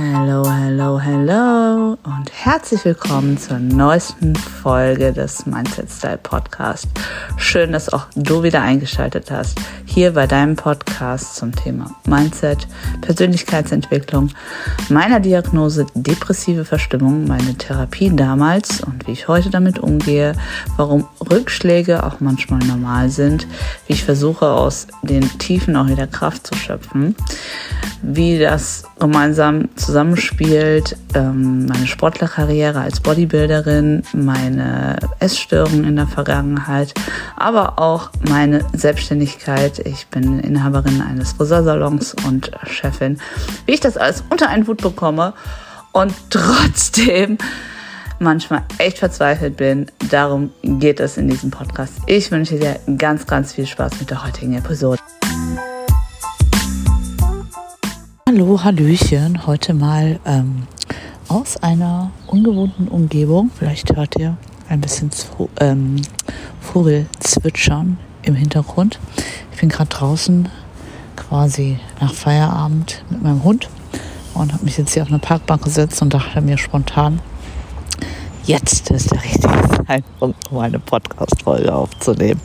Hallo, hallo, hallo und herzlich willkommen zur neuesten Folge des Mindset Style Podcast. Schön, dass auch du wieder eingeschaltet hast, hier bei deinem Podcast zum Thema Mindset, Persönlichkeitsentwicklung, meiner Diagnose depressive Verstimmung, meine Therapie damals und wie ich heute damit umgehe, warum Rückschläge auch manchmal normal sind, wie ich versuche aus den Tiefen auch wieder Kraft zu schöpfen, wie das gemeinsam zusammenspielt, ähm, meine Sportlerkarriere als Bodybuilderin, meine Essstörung in der Vergangenheit, aber auch meine Selbstständigkeit. Ich bin Inhaberin eines Friseursalons und Chefin. Wie ich das alles unter einen Hut bekomme und trotzdem manchmal echt verzweifelt bin. Darum geht es in diesem Podcast. Ich wünsche dir ganz, ganz viel Spaß mit der heutigen Episode. Hallo, Hallöchen. Heute mal ähm, aus einer ungewohnten Umgebung. Vielleicht hört ihr ein bisschen zu, ähm, Vogelzwitschern im Hintergrund. Ich bin gerade draußen quasi nach Feierabend mit meinem Hund und habe mich jetzt hier auf eine Parkbank gesetzt und dachte mir spontan, jetzt ist der richtige Zeitpunkt, um eine Podcast-Folge aufzunehmen.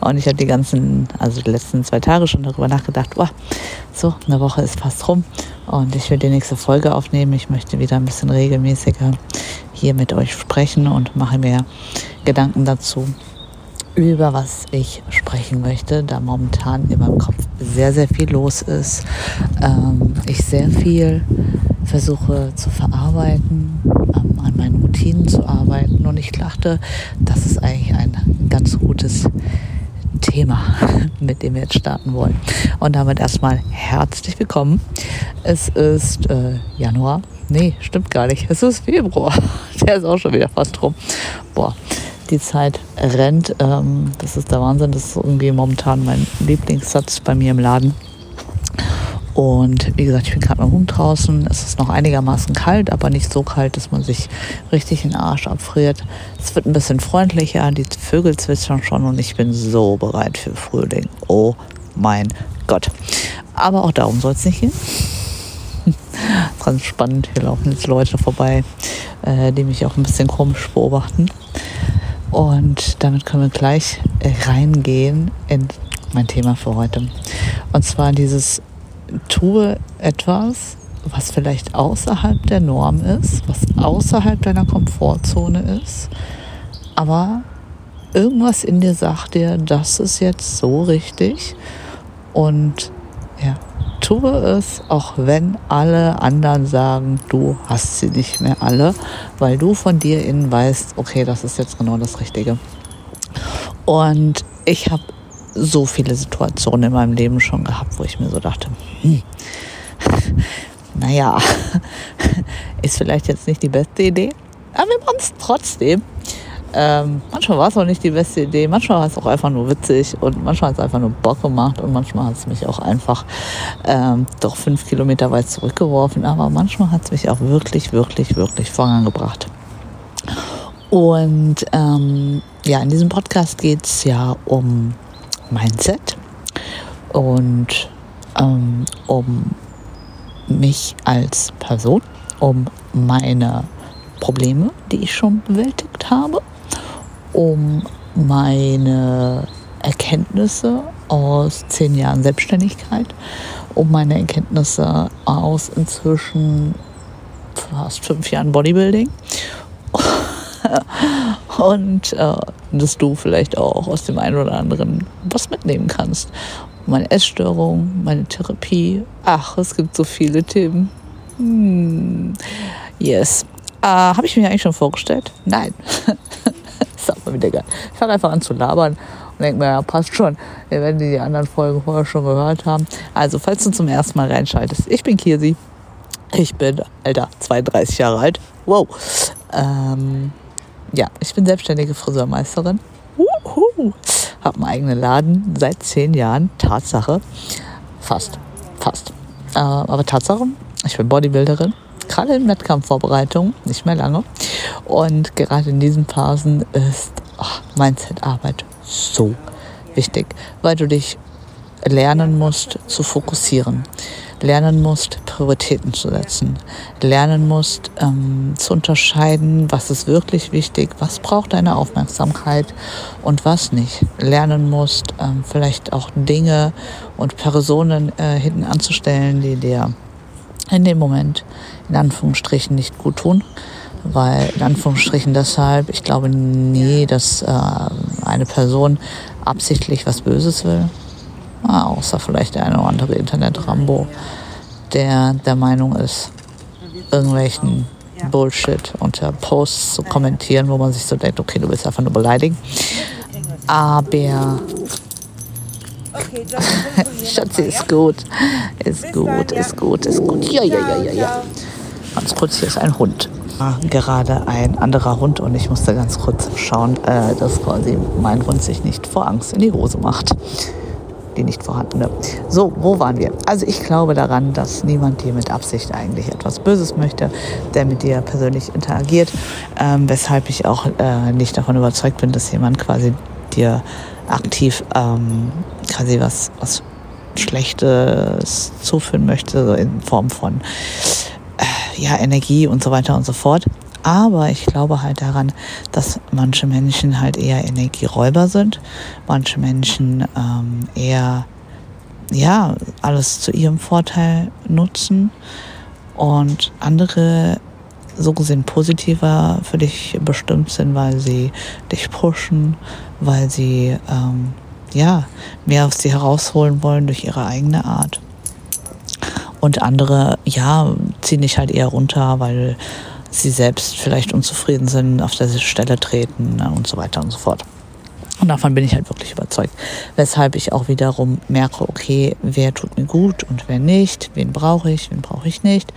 Und ich habe die ganzen, also die letzten zwei Tage schon darüber nachgedacht, oh, so, eine Woche ist fast rum und ich will die nächste Folge aufnehmen. Ich möchte wieder ein bisschen regelmäßiger hier mit euch sprechen und mache mir Gedanken dazu, über was ich sprechen möchte, da momentan in meinem Kopf sehr, sehr viel los ist. Ähm, ich sehr viel versuche zu verarbeiten, ähm, an meinen Routinen zu arbeiten und ich dachte, das ist eigentlich ein ganz gutes Thema, mit dem wir jetzt starten wollen. Und damit erstmal herzlich willkommen. Es ist äh, Januar. Nee, stimmt gar nicht. Es ist Februar. Der ist auch schon wieder fast rum. Boah, die Zeit rennt. Ähm, das ist der Wahnsinn. Das ist irgendwie momentan mein Lieblingssatz bei mir im Laden. Und wie gesagt, ich bin gerade mit dem Hund draußen. Es ist noch einigermaßen kalt, aber nicht so kalt, dass man sich richtig den Arsch abfriert. Es wird ein bisschen freundlicher, die Vögel zwitschern schon und ich bin so bereit für Frühling. Oh mein Gott. Aber auch darum soll es nicht gehen. Ganz spannend, hier laufen jetzt Leute vorbei, äh, die mich auch ein bisschen komisch beobachten. Und damit können wir gleich reingehen in mein Thema für heute. Und zwar dieses tue etwas, was vielleicht außerhalb der Norm ist, was außerhalb deiner Komfortzone ist, aber irgendwas in dir sagt dir, das ist jetzt so richtig und ja, tue es, auch wenn alle anderen sagen, du hast sie nicht mehr alle, weil du von dir innen weißt, okay, das ist jetzt genau das Richtige. Und ich habe so viele Situationen in meinem Leben schon gehabt, wo ich mir so dachte, hm, naja, ist vielleicht jetzt nicht die beste Idee, aber wir machen es trotzdem. Ähm, manchmal war es auch nicht die beste Idee, manchmal war es auch einfach nur witzig und manchmal hat es einfach nur Bock gemacht und manchmal hat es mich auch einfach ähm, doch fünf Kilometer weit zurückgeworfen, aber manchmal hat es mich auch wirklich, wirklich, wirklich vorangebracht. Und ähm, ja, in diesem Podcast geht es ja um Mindset und ähm, um mich als Person, um meine Probleme, die ich schon bewältigt habe, um meine Erkenntnisse aus zehn Jahren Selbstständigkeit, um meine Erkenntnisse aus inzwischen fast fünf Jahren Bodybuilding und äh, dass du vielleicht auch aus dem einen oder anderen was mitnehmen kannst. Meine Essstörung, meine Therapie. Ach, es gibt so viele Themen. Hm. Yes. Äh, Habe ich mir eigentlich schon vorgestellt? Nein. wieder geil. Ich fange einfach an zu labern und denke mir, ja, passt schon. Wir werden die anderen Folgen vorher schon gehört haben. Also, falls du zum ersten Mal reinschaltest, ich bin Kirsi. Ich bin, Alter, 32 Jahre alt. Wow. Ähm, ja, ich bin selbstständige Friseurmeisterin. Uhu. Hab einen eigenen Laden seit zehn Jahren. Tatsache. Fast. Fast. Äh, aber Tatsache, ich bin Bodybuilderin. Gerade in Wettkampfvorbereitung, nicht mehr lange. Und gerade in diesen Phasen ist oh, Mindset-Arbeit so wichtig, weil du dich lernen musst zu fokussieren. lernen musst, Prioritäten zu setzen, lernen musst ähm, zu unterscheiden, was ist wirklich wichtig, was braucht deine Aufmerksamkeit und was nicht, lernen musst, ähm, vielleicht auch Dinge und Personen äh, hinten anzustellen, die dir in dem Moment in Anführungsstrichen nicht gut tun weil in Anführungsstrichen deshalb, ich glaube nie, dass äh, eine Person absichtlich was Böses will, ah, außer vielleicht der eine oder andere Internet-Rambo, der der Meinung ist, irgendwelchen Bullshit unter Posts zu kommentieren, wo man sich so denkt, okay, du willst einfach nur beleidigen. Aber Schatzi ist gut, ist gut, ist gut, ist gut. Ja, ja, ja, ja, ja. Ganz kurz, hier ist ein Hund gerade ein anderer Hund und ich musste ganz kurz schauen, äh, dass quasi mein Hund sich nicht vor Angst in die Hose macht. Die nicht vorhandene. So, wo waren wir? Also ich glaube daran, dass niemand dir mit Absicht eigentlich etwas Böses möchte, der mit dir persönlich interagiert, ähm, weshalb ich auch äh, nicht davon überzeugt bin, dass jemand quasi dir aktiv ähm, quasi was, was Schlechtes zuführen möchte, so in Form von ja, Energie und so weiter und so fort. Aber ich glaube halt daran, dass manche Menschen halt eher Energieräuber sind, manche Menschen ähm, eher ja alles zu ihrem Vorteil nutzen und andere so gesehen positiver für dich bestimmt sind, weil sie dich pushen, weil sie ähm, ja mehr aus dir herausholen wollen durch ihre eigene Art. Und andere, ja, ziehen dich halt eher runter, weil sie selbst vielleicht unzufrieden sind, auf der Stelle treten ne, und so weiter und so fort. Und davon bin ich halt wirklich überzeugt. Weshalb ich auch wiederum merke, okay, wer tut mir gut und wer nicht, wen brauche ich, wen brauche ich nicht.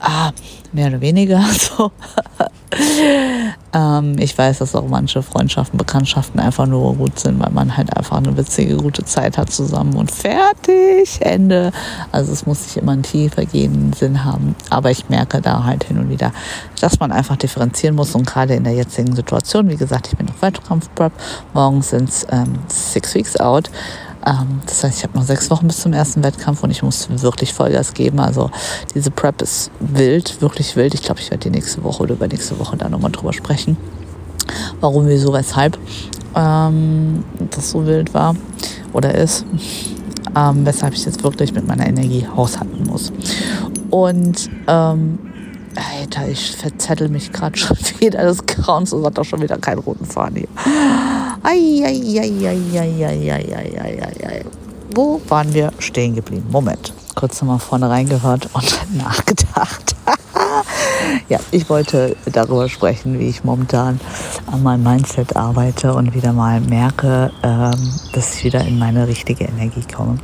Ah, mehr oder weniger so. Ähm, ich weiß, dass auch manche Freundschaften, Bekanntschaften einfach nur gut sind, weil man halt einfach eine witzige, gute Zeit hat zusammen und fertig, Ende. Also es muss nicht immer einen tiefergehenden Sinn haben. Aber ich merke da halt hin und wieder, dass man einfach differenzieren muss und gerade in der jetzigen Situation, wie gesagt, ich bin auf Wettkampf-Prep, morgen sind es ähm, six weeks out. Ähm, das heißt, ich habe noch sechs Wochen bis zum ersten Wettkampf und ich muss wirklich Vollgas geben. Also diese Prep ist wild, wirklich wild. Ich glaube, ich werde die nächste Woche oder übernächste Woche da nochmal drüber sprechen. Warum, wieso, weshalb ähm, das so wild war oder ist. Ähm, weshalb ich jetzt wirklich mit meiner Energie haushalten muss. Und ähm, Alter, ich verzettel mich gerade schon wieder des Grauens und hat doch schon wieder keinen roten Faden hier. Eieieiei. Wo waren wir stehen geblieben? Moment. Kurz nochmal vorne reingehört und nachgedacht. ja, ich wollte darüber sprechen, wie ich momentan an meinem Mindset arbeite und wieder mal merke, ähm, dass ich wieder in meine richtige Energie komme.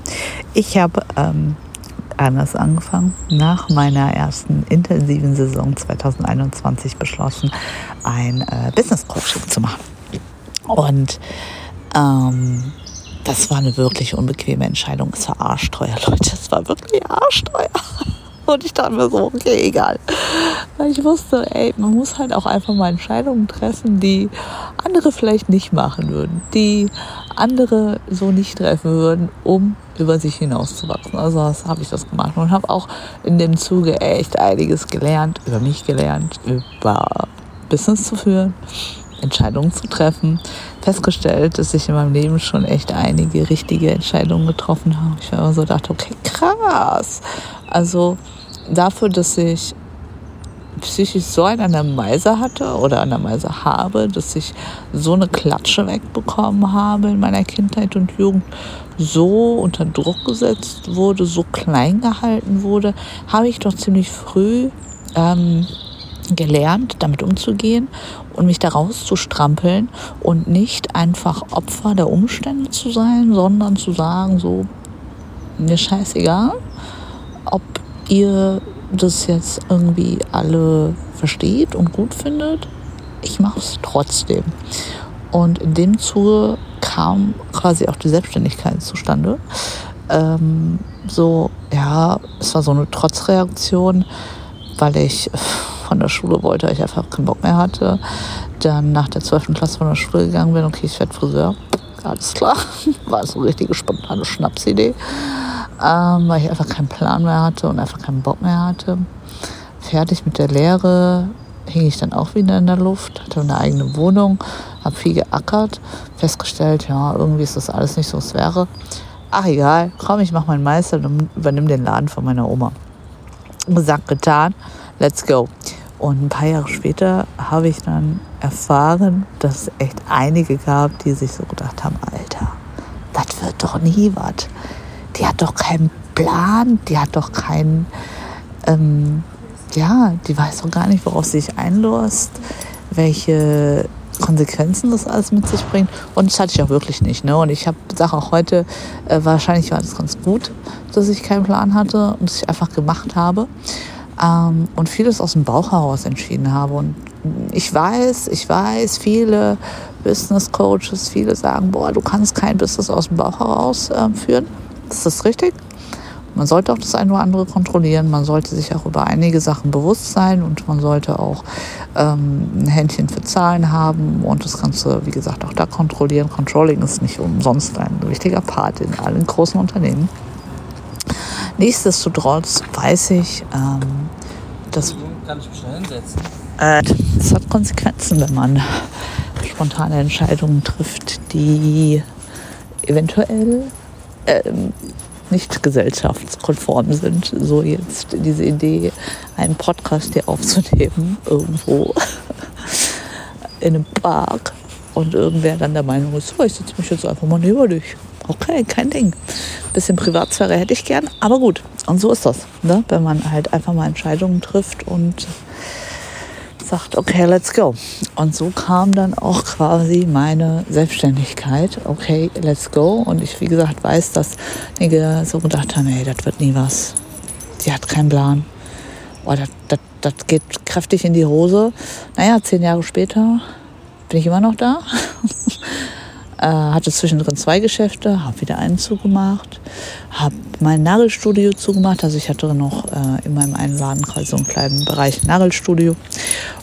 Ich habe ähm, anders angefangen. Nach meiner ersten intensiven Saison 2021 beschlossen, ein äh, Business Coaching zu machen. Und ähm, das war eine wirklich unbequeme Entscheidung. Es war arschteuer, Leute. Es war wirklich arschteuer. Und ich dachte mir so, okay, egal. Weil ich wusste, ey, man muss halt auch einfach mal Entscheidungen treffen, die andere vielleicht nicht machen würden, die andere so nicht treffen würden, um über sich hinauszuwachsen. Also habe ich das gemacht und habe auch in dem Zuge echt einiges gelernt, über mich gelernt, über Business zu führen, Entscheidungen zu treffen. Festgestellt, dass ich in meinem Leben schon echt einige richtige Entscheidungen getroffen habe. Ich habe so gedacht, okay, krass. Also dafür, dass ich psychisch so einen an der Meise hatte oder an der Meise habe, dass ich so eine Klatsche wegbekommen habe in meiner Kindheit und Jugend, so unter Druck gesetzt wurde, so klein gehalten wurde, habe ich doch ziemlich früh ähm, gelernt, damit umzugehen und mich da rauszustrampeln und nicht einfach Opfer der Umstände zu sein, sondern zu sagen, so, mir scheißegal, ob ihr das jetzt irgendwie alle versteht und gut findet. Ich mache es trotzdem. Und in dem Zuge kam quasi auch die Selbstständigkeit zustande. Ähm, so, ja, es war so eine Trotzreaktion, weil ich von der Schule wollte, weil ich einfach keinen Bock mehr hatte. Dann nach der 12. Klasse von der Schule gegangen bin, okay, ich werde Friseur. Alles klar. War so eine richtige spontane Schnapsidee. Ähm, weil ich einfach keinen Plan mehr hatte und einfach keinen Bock mehr hatte. Fertig mit der Lehre hing ich dann auch wieder in der Luft, hatte eine eigene Wohnung, habe viel geackert, festgestellt, ja, irgendwie ist das alles nicht so, es wäre. Ach egal, komm, ich mache meinen Meister und übernimm den Laden von meiner Oma. Gesagt, getan, let's go. Und ein paar Jahre später habe ich dann erfahren, dass es echt einige gab, die sich so gedacht haben, Alter, das wird doch nie was. Die hat doch keinen Plan, die hat doch keinen, ähm, ja, die weiß doch gar nicht, worauf sie sich einlässt, welche Konsequenzen das alles mit sich bringt. Und das hatte ich auch wirklich nicht. Ne? Und ich sage auch heute, äh, wahrscheinlich war das ganz gut, dass ich keinen Plan hatte und dass ich einfach gemacht habe ähm, und vieles aus dem Bauch heraus entschieden habe. Und ich weiß, ich weiß, viele Business Coaches, viele sagen, boah, du kannst kein Business aus dem Bauch heraus äh, führen. Das ist richtig. Man sollte auch das eine oder andere kontrollieren. Man sollte sich auch über einige Sachen bewusst sein und man sollte auch ähm, ein Händchen für Zahlen haben und das Ganze, wie gesagt, auch da kontrollieren. Controlling ist nicht umsonst ein wichtiger Part in allen großen Unternehmen. Nichtsdestotrotz weiß ich, ähm, dass. Äh, das hat Konsequenzen, wenn man spontane Entscheidungen trifft, die eventuell ähm, nicht gesellschaftskonform sind. So jetzt diese Idee, einen Podcast hier aufzunehmen, irgendwo in einem Park und irgendwer dann der Meinung ist, so, ich setze mich jetzt einfach mal neben dich. Okay, kein Ding. Bisschen Privatsphäre hätte ich gern, aber gut. Und so ist das, ne? wenn man halt einfach mal Entscheidungen trifft und sagt, okay, let's go. Und so kam dann auch quasi meine Selbstständigkeit. Okay, let's go. Und ich, wie gesagt, weiß, dass einige so gedacht haben, hey, das wird nie was. Sie hat keinen Plan. Oh, das, geht kräftig in die Hose. Naja, zehn Jahre später bin ich immer noch da. Äh, hatte zwischendrin zwei Geschäfte, habe wieder einen zugemacht, habe mein Nagelstudio zugemacht. Also ich hatte noch äh, in meinem einen Laden so einen kleinen Bereich Nagelstudio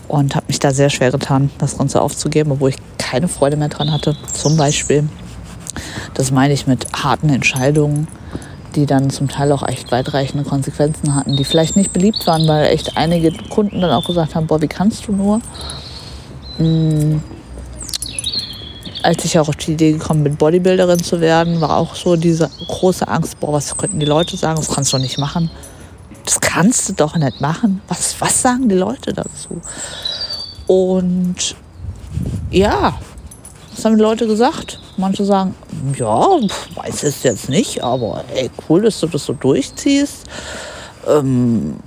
und habe mich da sehr schwer getan, das Ganze aufzugeben, obwohl ich keine Freude mehr dran hatte. Zum Beispiel, das meine ich mit harten Entscheidungen, die dann zum Teil auch echt weitreichende Konsequenzen hatten, die vielleicht nicht beliebt waren, weil echt einige Kunden dann auch gesagt haben, boah, wie kannst du nur? Hm als ich auch auf die Idee gekommen bin, Bodybuilderin zu werden, war auch so diese große Angst, boah, was könnten die Leute sagen, das kannst du nicht machen. Das kannst du doch nicht machen. Was, was sagen die Leute dazu? Und ja, was haben die Leute gesagt? Manche sagen, ja, weiß es jetzt nicht, aber ey, cool, dass du das so durchziehst. Ähm,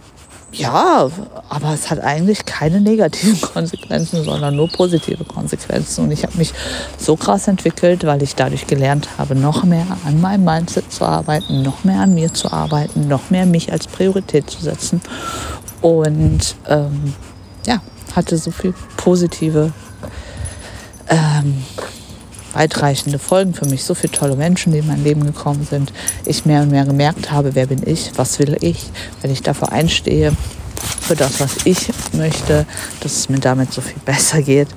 ja, aber es hat eigentlich keine negativen Konsequenzen, sondern nur positive Konsequenzen. Und ich habe mich so krass entwickelt, weil ich dadurch gelernt habe, noch mehr an meinem Mindset zu arbeiten, noch mehr an mir zu arbeiten, noch mehr mich als Priorität zu setzen. Und ähm, ja, hatte so viel positive ähm, weitreichende Folgen für mich. So viele tolle Menschen, die in mein Leben gekommen sind. Ich mehr und mehr gemerkt habe, wer bin ich, was will ich, wenn ich dafür einstehe, für das, was ich möchte, dass es mir damit so viel besser geht.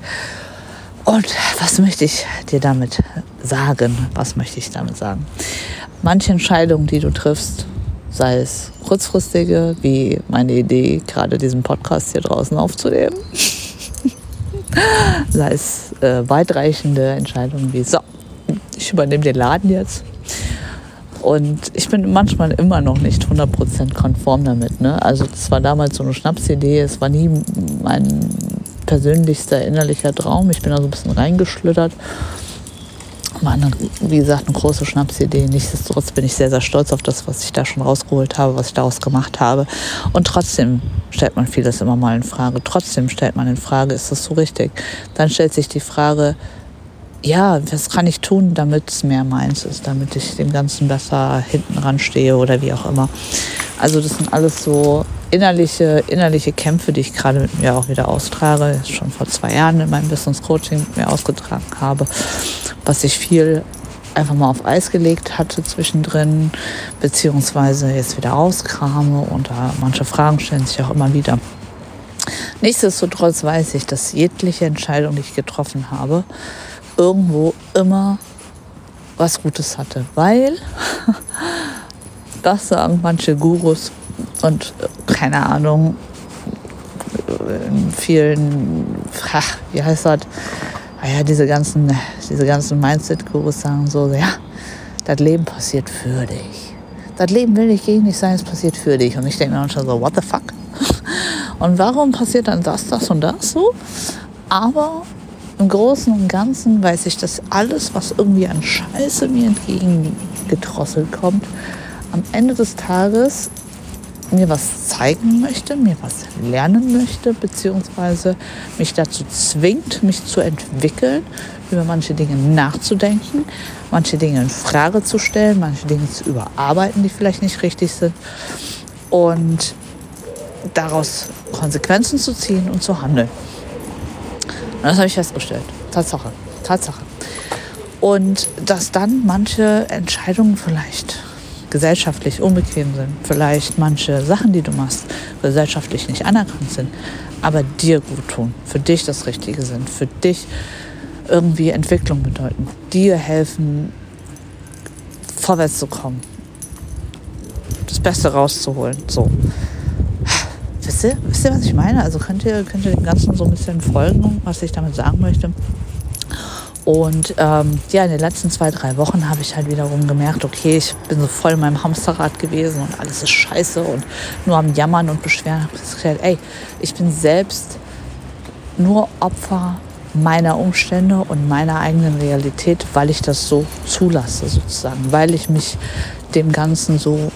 Und was möchte ich dir damit sagen? Was möchte ich damit sagen? Manche Entscheidungen, die du triffst, sei es kurzfristige, wie meine Idee, gerade diesen Podcast hier draußen aufzunehmen, sei es äh, weitreichende Entscheidungen wie, so, ich übernehme den Laden jetzt. Und ich bin manchmal immer noch nicht 100% konform damit. Ne? Also das war damals so eine Schnapsidee, es war nie mein persönlichster innerlicher Traum. Ich bin da so ein bisschen reingeschlittert. War eine, wie gesagt, eine große Schnapsidee. Nichtsdestotrotz bin ich sehr, sehr stolz auf das, was ich da schon rausgeholt habe, was ich daraus gemacht habe. Und trotzdem stellt man vieles immer mal in Frage. Trotzdem stellt man in Frage, ist das so richtig? Dann stellt sich die Frage, ja, was kann ich tun, damit es mehr meins ist, damit ich dem Ganzen besser hinten ranstehe oder wie auch immer. Also das sind alles so innerliche, innerliche Kämpfe, die ich gerade mit mir auch wieder austrage, schon vor zwei Jahren in meinem Business Coaching mit mir ausgetragen habe, was ich viel einfach mal auf Eis gelegt hatte zwischendrin, beziehungsweise jetzt wieder rauskrame und da manche Fragen stellen sich auch immer wieder. Nichtsdestotrotz weiß ich, dass jegliche Entscheidung, die ich getroffen habe, irgendwo immer was Gutes hatte, weil das sagen manche Gurus und keine Ahnung, in vielen, ach, wie heißt das, naja, ah diese ganzen, diese ganzen Mindset-Gurus sagen so, ja, das Leben passiert für dich. Das Leben will nicht gegen dich sein, es passiert für dich. Und ich denke mir schon so, what the fuck? Und warum passiert dann das, das und das so? Aber im Großen und Ganzen weiß ich, dass alles, was irgendwie an Scheiße mir entgegengedrosselt kommt, am Ende des Tages mir was zeigen möchte, mir was lernen möchte, beziehungsweise mich dazu zwingt, mich zu entwickeln, über manche Dinge nachzudenken, manche Dinge in Frage zu stellen, manche Dinge zu überarbeiten, die vielleicht nicht richtig sind und daraus Konsequenzen zu ziehen und zu handeln. Und das habe ich festgestellt. Tatsache. Tatsache. Und dass dann manche Entscheidungen vielleicht gesellschaftlich unbequem sind, vielleicht manche Sachen, die du machst, gesellschaftlich nicht anerkannt sind, aber dir gut tun, für dich das Richtige sind, für dich irgendwie Entwicklung bedeuten, dir helfen, vorwärts zu kommen, das Beste rauszuholen. So. Wisst ihr, wisst ihr, was ich meine? Also könnt ihr, könnt ihr dem Ganzen so ein bisschen folgen, was ich damit sagen möchte? Und ähm, ja, in den letzten zwei, drei Wochen habe ich halt wiederum gemerkt, okay, ich bin so voll in meinem Hamsterrad gewesen und alles ist scheiße und nur am Jammern und Beschweren. Ich habe gesagt, ey, ich bin selbst nur Opfer meiner Umstände und meiner eigenen Realität, weil ich das so zulasse sozusagen, weil ich mich dem Ganzen so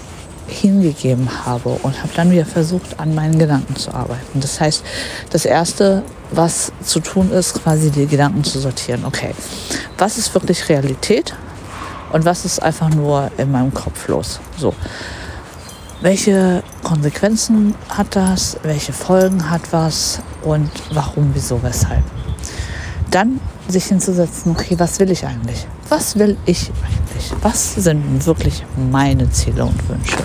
hingegeben habe und habe dann wieder versucht, an meinen Gedanken zu arbeiten. Das heißt, das Erste, was zu tun ist, quasi die Gedanken zu sortieren. Okay, was ist wirklich Realität und was ist einfach nur in meinem Kopf los? So. Welche Konsequenzen hat das? Welche Folgen hat was? Und warum, wieso, weshalb? Dann sich hinzusetzen, okay, was will ich eigentlich? Was will ich eigentlich? Was sind wirklich meine Ziele und Wünsche?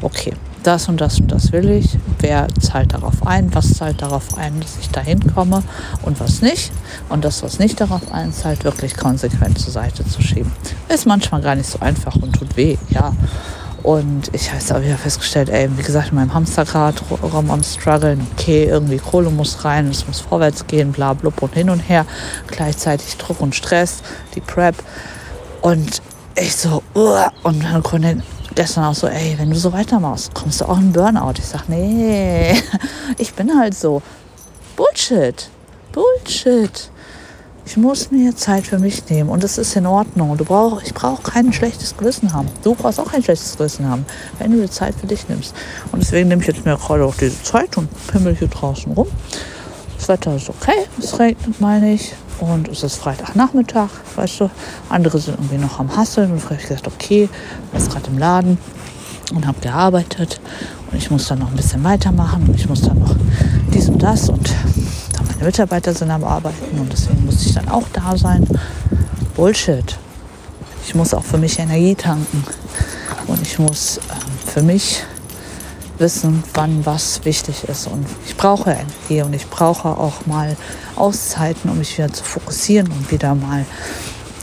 Okay, das und das und das will ich. Wer zahlt darauf ein? Was zahlt darauf ein, dass ich dahin komme und was nicht? Und das, was nicht darauf einzahlt, wirklich konsequent zur Seite zu schieben. Ist manchmal gar nicht so einfach und tut weh, ja. Und ich habe jetzt auch wieder festgestellt, ey, wie gesagt, in meinem Hamsterrad rum am struggeln, okay, irgendwie Kohle muss rein, es muss vorwärts gehen, bla blub und hin und her. Gleichzeitig Druck und Stress, die Prep. Und ich so, uh, und meine Kundin gestern auch so, ey, wenn du so weitermachst, kommst du auch in Burnout. Ich sag, nee, ich bin halt so. Bullshit. Bullshit. Ich muss mir Zeit für mich nehmen und das ist in Ordnung. Du brauch, ich brauche kein schlechtes Gewissen haben. Du brauchst auch kein schlechtes Gewissen haben, wenn du dir Zeit für dich nimmst. Und deswegen nehme ich jetzt mir gerade auch diese Zeit und pimmel hier draußen rum. Das Wetter ist okay, es regnet, meine ich. Und es ist Freitagnachmittag, weißt du. Andere sind irgendwie noch am Hasseln. Und ich habe gesagt, okay, ich bin gerade im Laden und habe gearbeitet. Und ich muss dann noch ein bisschen weitermachen. Und ich muss dann noch dies und das. Und meine Mitarbeiter sind am Arbeiten und deswegen muss ich dann auch da sein. Bullshit. Ich muss auch für mich Energie tanken und ich muss äh, für mich wissen, wann was wichtig ist. Und ich brauche Energie und ich brauche auch mal Auszeiten, um mich wieder zu fokussieren und wieder mal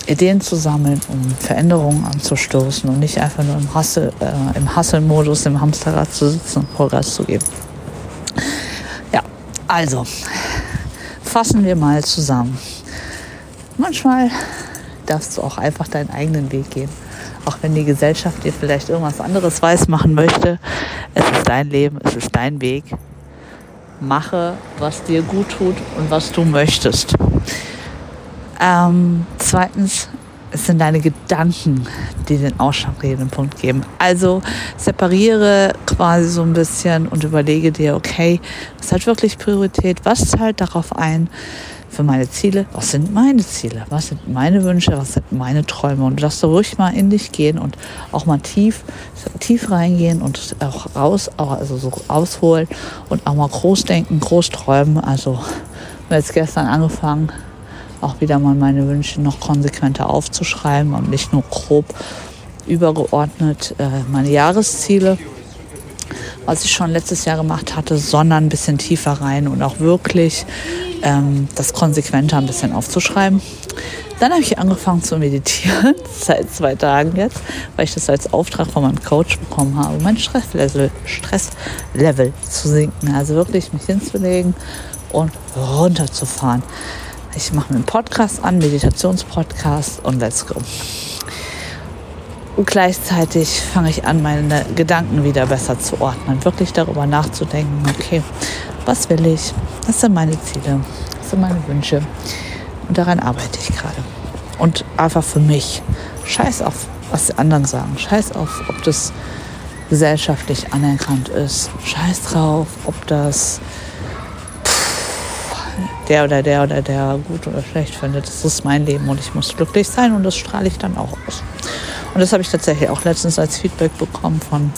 Ideen zu sammeln, um Veränderungen anzustoßen und nicht einfach nur im Hassel, äh, im Hasselmodus, im Hamsterrad zu sitzen und Vollgas zu geben. Ja, also fassen wir mal zusammen. Manchmal darfst du auch einfach deinen eigenen Weg gehen. Auch wenn die Gesellschaft dir vielleicht irgendwas anderes weiß machen möchte. Es ist dein Leben, es ist dein Weg. Mache, was dir gut tut und was du möchtest. Ähm, zweitens, es sind deine Gedanken, die den ausschlaggebenden Punkt geben. Also separiere quasi so ein bisschen und überlege dir, okay, was hat wirklich Priorität? Was zahlt darauf ein für meine Ziele? Was sind meine Ziele? Was sind meine Wünsche? Was sind meine Träume? Und du darfst ruhig mal in dich gehen und auch mal tief, tief reingehen und auch raus, also so ausholen und auch mal groß denken, groß träumen. Also, wir haben jetzt gestern angefangen, auch wieder mal meine Wünsche noch konsequenter aufzuschreiben und nicht nur grob übergeordnet äh, meine Jahresziele, was ich schon letztes Jahr gemacht hatte, sondern ein bisschen tiefer rein und auch wirklich ähm, das konsequenter ein bisschen aufzuschreiben. Dann habe ich angefangen zu meditieren, seit zwei Tagen jetzt, weil ich das als Auftrag von meinem Coach bekommen habe, mein Stresslevel, Stresslevel zu sinken. Also wirklich mich hinzulegen und runterzufahren. Ich mache mir einen Podcast an, Meditationspodcast und let's go. Und gleichzeitig fange ich an, meine Gedanken wieder besser zu ordnen, wirklich darüber nachzudenken, okay, was will ich, was sind meine Ziele, was sind meine Wünsche? Und daran arbeite ich gerade. Und einfach für mich, scheiß auf, was die anderen sagen, scheiß auf, ob das gesellschaftlich anerkannt ist, scheiß drauf, ob das der oder der oder der gut oder schlecht findet. Das ist mein Leben und ich muss glücklich sein und das strahle ich dann auch aus. Und das habe ich tatsächlich auch letztens als Feedback bekommen von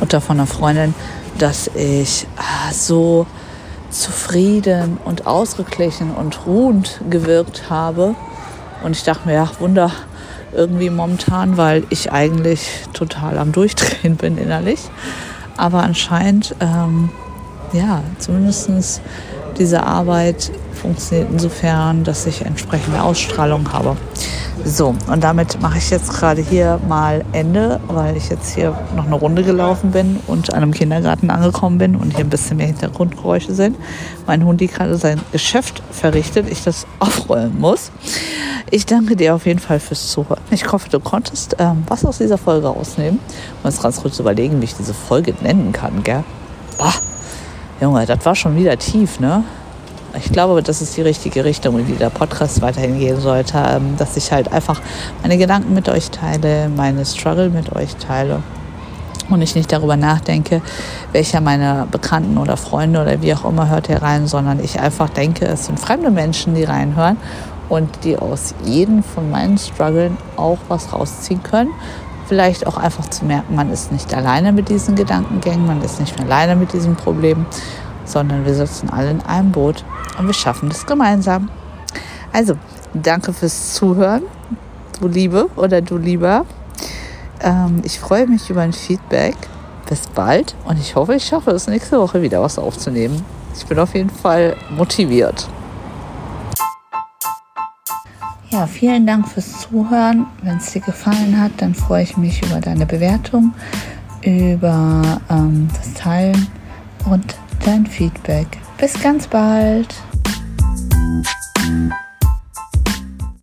Mutter von einer Freundin, dass ich ah, so zufrieden und ausgeglichen und ruhend gewirkt habe. Und ich dachte mir, ja, Wunder irgendwie momentan, weil ich eigentlich total am Durchdrehen bin innerlich. Aber anscheinend, ähm, ja, zumindest diese Arbeit funktioniert insofern, dass ich entsprechende Ausstrahlung habe. So, und damit mache ich jetzt gerade hier mal Ende, weil ich jetzt hier noch eine Runde gelaufen bin und an einem Kindergarten angekommen bin und hier ein bisschen mehr Hintergrundgeräusche sind. Mein Hund, die gerade sein Geschäft verrichtet, ich das aufräumen muss. Ich danke dir auf jeden Fall fürs Zuhören. Ich hoffe, du konntest ähm, was aus dieser Folge rausnehmen. Ich muss ganz kurz überlegen, wie ich diese Folge nennen kann, gell? Bah, Junge, das war schon wieder tief, ne? Ich glaube, das ist die richtige Richtung, in die der Podcast weiterhin gehen sollte, ähm, dass ich halt einfach meine Gedanken mit euch teile, meine Struggle mit euch teile und ich nicht darüber nachdenke, welcher meiner Bekannten oder Freunde oder wie auch immer hört hier rein, sondern ich einfach denke, es sind fremde Menschen, die reinhören und die aus jedem von meinen Struggeln auch was rausziehen können. Vielleicht auch einfach zu merken, man ist nicht alleine mit diesen Gedankengängen, man ist nicht mehr alleine mit diesen Problemen, sondern wir sitzen alle in einem Boot und wir schaffen das gemeinsam. Also, danke fürs Zuhören, du Liebe oder du Lieber. Ähm, ich freue mich über ein Feedback. Bis bald und ich hoffe, ich schaffe es nächste Woche wieder was aufzunehmen. Ich bin auf jeden Fall motiviert. Ja, vielen Dank fürs Zuhören. Wenn es dir gefallen hat, dann freue ich mich über deine Bewertung, über ähm, das Teilen und dein Feedback. Bis ganz bald.